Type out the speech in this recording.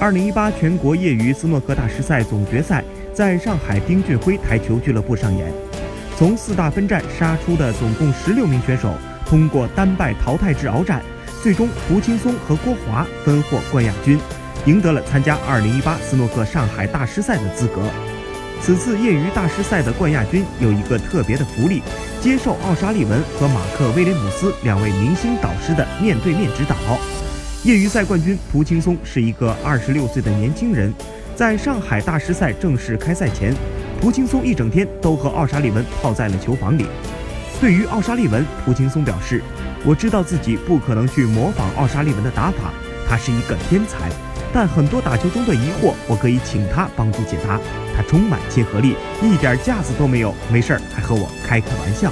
二零一八全国业余斯诺克大师赛总决赛在上海丁俊晖台球俱乐部上演。从四大分站杀出的总共十六名选手，通过单败淘汰制鏖战，最终胡青松和郭华分获冠亚军，赢得了参加二零一八斯诺克上海大师赛的资格。此次业余大师赛的冠亚军有一个特别的福利，接受奥沙利文和马克威廉姆斯两位明星导师的面对面指导。业余赛冠军蒲青松是一个二十六岁的年轻人，在上海大师赛正式开赛前，蒲青松一整天都和奥沙利文泡在了球房里。对于奥沙利文，蒲青松表示：“我知道自己不可能去模仿奥沙利文的打法，他是一个天才。但很多打球中的疑惑，我可以请他帮助解答。他充满亲和力，一点架子都没有，没事儿还和我开开玩笑。”